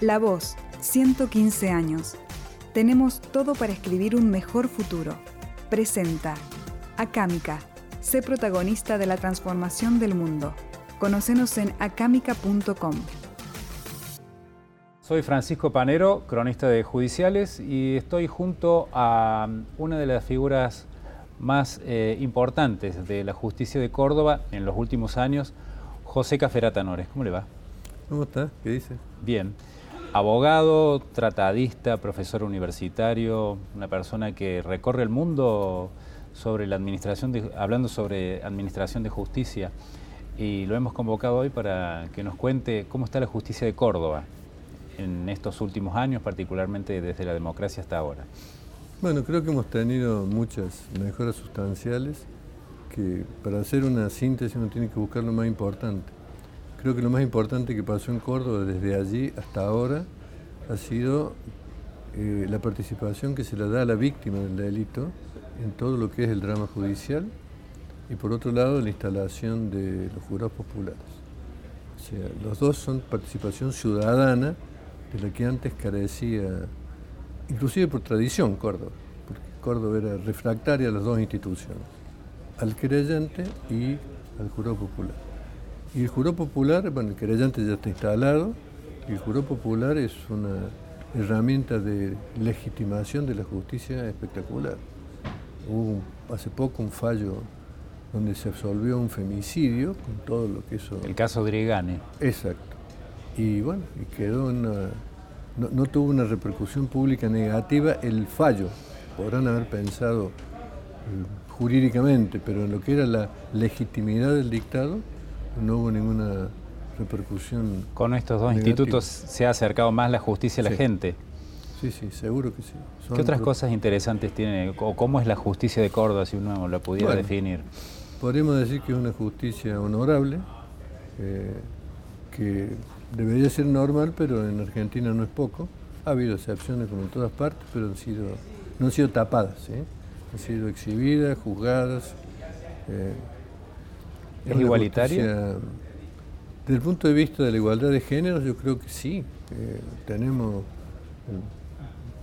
La Voz, 115 años. Tenemos todo para escribir un mejor futuro. Presenta Acámica. Sé protagonista de la transformación del mundo. Conocenos en acámica.com. Soy Francisco Panero, cronista de Judiciales, y estoy junto a una de las figuras más eh, importantes de la justicia de Córdoba en los últimos años, José Caferatanores. ¿Cómo le va? ¿Cómo está? ¿Qué dice? Bien. Abogado, tratadista, profesor universitario, una persona que recorre el mundo sobre la administración hablando sobre administración de justicia y lo hemos convocado hoy para que nos cuente cómo está la justicia de Córdoba en estos últimos años, particularmente desde la democracia hasta ahora? Bueno, creo que hemos tenido muchas mejoras sustanciales que para hacer una síntesis uno tiene que buscar lo más importante. Creo que lo más importante que pasó en Córdoba desde allí hasta ahora ha sido eh, la participación que se le da a la víctima del delito en todo lo que es el drama judicial y por otro lado la instalación de los jurados populares. O sea, los dos son participación ciudadana de la que antes carecía, inclusive por tradición Córdoba, porque Córdoba era refractaria a las dos instituciones, al querellante y al jurado popular. Y el jurado popular, bueno, el querellante ya está instalado, el jurado popular es una herramienta de legitimación de la justicia espectacular. Hubo hace poco un fallo donde se absolvió un femicidio con todo lo que eso... El caso Drigane. Exacto y bueno, y quedó una, no, tuvo una repercusión pública negativa el fallo. Podrán haber pensado eh, jurídicamente, pero en lo que era la legitimidad del dictado no hubo ninguna repercusión. Con estos dos institutos se ha acercado más la justicia a la gente. Sí, sí, seguro que sí. ¿Qué otras cosas interesantes tiene o cómo es la justicia de Córdoba si uno la pudiera definir? Podríamos decir que es una justicia honorable, eh, que debería ser normal, pero en Argentina no es poco. Ha habido excepciones como en todas partes, pero han sido, no han sido tapadas, ¿eh? han sido exhibidas, juzgadas. Eh, ¿Es, igualitaria? desde el punto de vista de la igualdad de género, yo creo que sí. tenemos,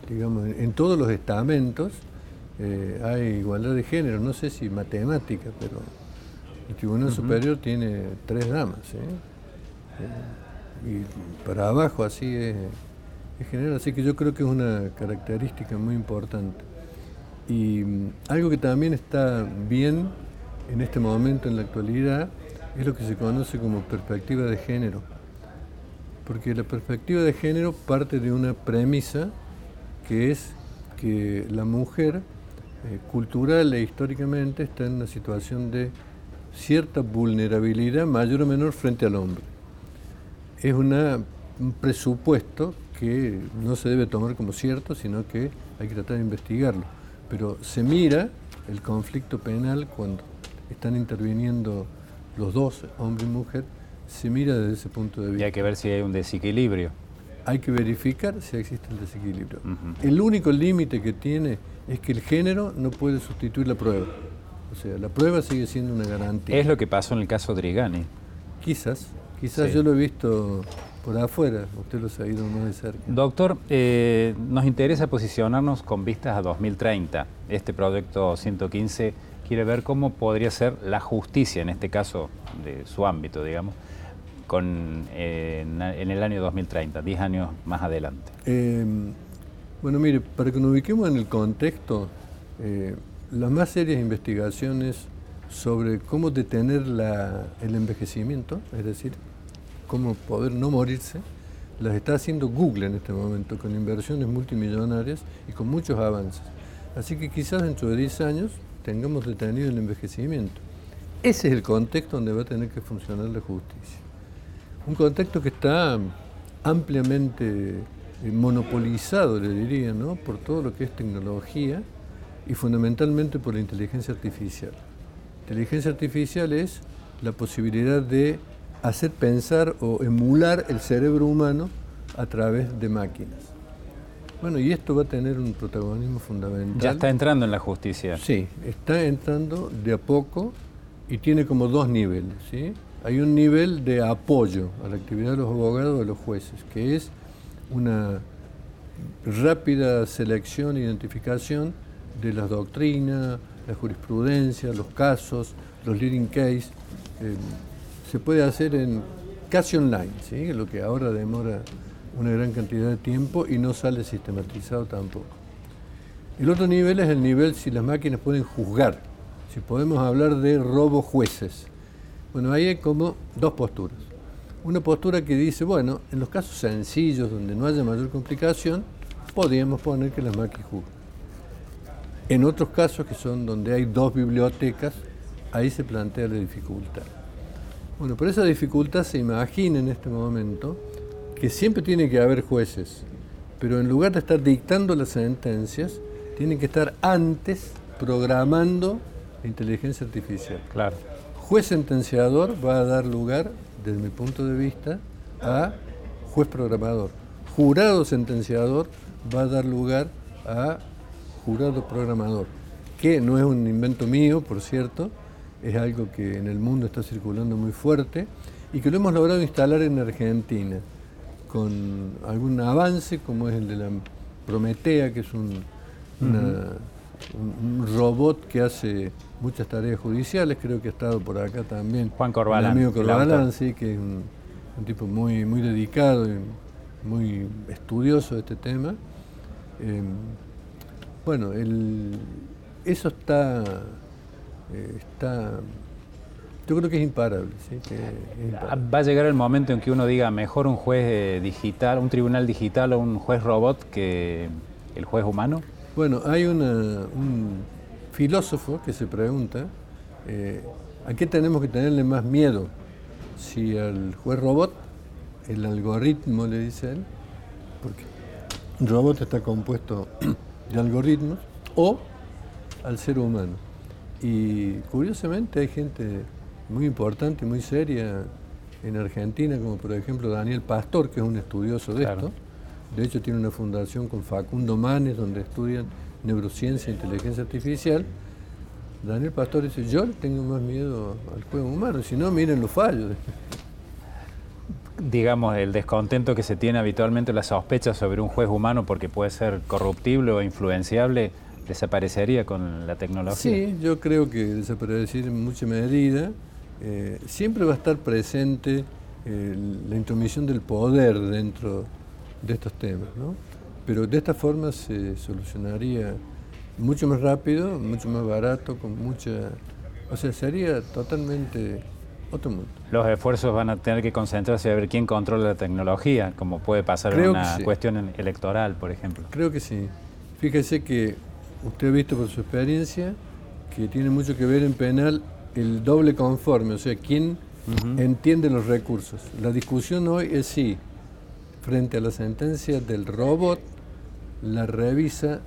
digamos, en todos los estamentos eh, hay igualdad de género. No sé si matemática, pero el Tribunal Superior tiene tres damas. ¿eh? y para abajo así es, general. Así que yo creo que es una característica muy importante. Y mm, algo que también está bien en este momento, en la actualidad, es lo que se conoce como perspectiva de género. Porque la perspectiva de género parte de una premisa que es que la mujer, eh, cultural e históricamente, está en una situación de cierta vulnerabilidad mayor o menor frente al hombre es un presupuesto que no se debe tomar como cierto, sino que hay que tratar de investigarlo. Pero se mira el conflicto penal cuando están interviniendo los dos, hombre y mujer, se mira desde ese punto de vista. Y hay que ver si hay un desequilibrio. Hay que verificar si existe el desequilibrio. El único límite que tiene es que el género no puede sustituir la prueba. O sea, la prueba sigue siendo una garantía. Es lo que pasó en el caso de Drigani. Quizás, Quizás yo lo he visto por afuera, usted lo ha ido más de cerca. Doctor, eh, nos interesa posicionarnos con vistas a 2030. Este proyecto 115 quiere ver cómo podría ser la justicia, en este caso de su ámbito, digamos, con, eh, en, el año 2030, 10 años más adelante. Eh, bueno, mire, para que nos ubiquemos en el contexto, las más serias investigaciones sobre cómo detener el envejecimiento, es decir, cómo poder no morirse, las está haciendo Google en este momento, con inversiones multimillonarias y con muchos avances. Así que quizás dentro de 10 años tengamos detenido el envejecimiento. Ese es el contexto donde va a tener que funcionar la justicia. Un contexto que está ampliamente eh, monopolizado, le diría, ¿no? por todo lo que es tecnología y fundamentalmente por la inteligencia artificial. Inteligencia artificial es la posibilidad de hacer pensar o emular el cerebro humano a través de máquinas. Bueno, y esto va a tener un protagonismo fundamental. Ya está entrando en la justicia. Sí, está entrando de a poco y tiene como dos niveles. ¿sí? Hay un nivel de apoyo a la actividad de los abogados de los jueces, que es una rápida selección e identificación de las doctrinas, la jurisprudencia, los casos, los leading case. Eh, se puede hacer en casi online, ¿sí? lo que ahora demora una gran cantidad de tiempo y no sale sistematizado tampoco. El otro nivel es el nivel si las máquinas pueden juzgar, si podemos hablar de robo jueces. Bueno, ahí hay como dos posturas. Una postura que dice, bueno, en los casos sencillos donde no haya mayor complicación, podríamos poner que las máquinas juzguen. En otros casos que son donde hay dos bibliotecas, ahí se plantea la dificultad. Bueno, por esa dificultad se imagina en este momento que siempre tiene que haber jueces, pero en lugar de estar dictando las sentencias, tienen que estar antes programando la inteligencia artificial. Claro. Juez sentenciador va a dar lugar, desde mi punto de vista, a juez programador. Jurado sentenciador va a dar lugar a jurado programador, que no es un invento mío, por cierto, es algo que en el mundo está circulando muy fuerte y que lo hemos logrado instalar en Argentina con algún avance como es el de la Prometea, que es un, robot que hace muchas tareas judiciales, creo que ha estado por acá también. Juan Corbalán. amigo Corbalán, sí, que es un, tipo muy, muy dedicado y muy estudioso de este tema. Em, bueno, el, eso está, eh, está, yo creo que es imparable, Va a llegar el momento en que uno diga mejor un juez eh, digital, un tribunal digital o un juez robot que el juez humano. Bueno, hay un filósofo que se pregunta eh, a qué tenemos que tenerle más miedo, si al juez robot, el algoritmo le dice él, porque el robot está compuesto de algoritmos o al ser humano. Y curiosamente hay gente muy importante muy seria en Argentina, como por ejemplo Daniel Pastor, que es un estudioso de esto. De hecho, tiene una fundación con Facundo Manes, donde estudian neurociencia e inteligencia artificial. Daniel Pastor dice, yo tengo más miedo al juego humano, si no, miren los fallos digamos, el descontento que se tiene habitualmente, la sospecha sobre un juez humano porque puede ser corruptible o influenciable, desaparecería con la tecnología. Sí, yo creo que desaparecería en mucha medida. Eh, siempre va a estar presente eh, la intromisión del poder dentro de estos temas, ¿no? Pero de esta forma se solucionaría mucho más rápido, mucho más barato, con mucha... O sea, sería totalmente los esfuerzos van a tener que concentrarse a ver quién controla la tecnología, como puede pasar en una cuestión electoral, por ejemplo. Creo que sí. Fíjese que usted ha visto por su experiencia que tiene mucho que ver en penal el doble conforme, o sea, quién entiende los recursos. La discusión hoy es si, frente a la sentencia del robot, la revisa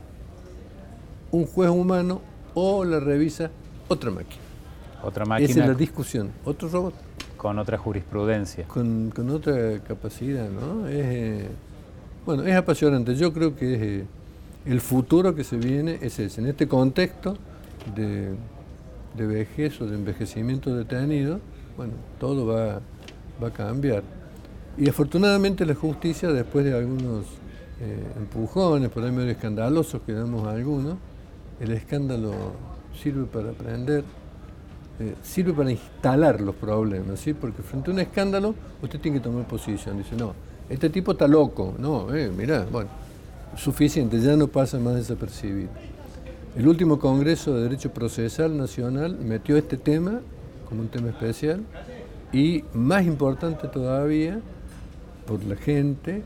un juez humano o la revisa otra máquina. Otra máquina. Esa es la discusión. Otro robot. Con otra jurisprudencia. Con, otra capacidad, ¿no? Es, eh, bueno, es apasionante. Yo creo que eh, el futuro que se viene es ese. En este contexto de, de vejez o de envejecimiento detenido, bueno, todo va, va a cambiar. Y afortunadamente la justicia, después de algunos eh, empujones, por ahí medio escandalosos que damos algunos, el escándalo sirve para aprender eh, sirve para instalar los problemas, ¿sí? porque frente a un escándalo usted tiene que tomar posición. Dice, no, este tipo está loco, no, eh, mirá, bueno, suficiente, ya no pasa más desapercibido. El último Congreso de Derecho Procesal Nacional metió este tema como un tema especial y más importante todavía, por la gente,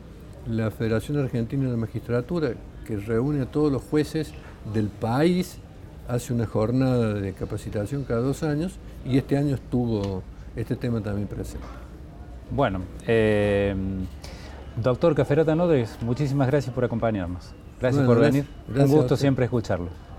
la Federación Argentina de Magistratura, que reúne a todos los jueces del país hace una jornada de capacitación cada dos años y este año estuvo este tema también presente. Bueno, eh, doctor Caferata Nodres, muchísimas gracias por acompañarnos. Gracias por venir. Un gusto siempre escucharlo.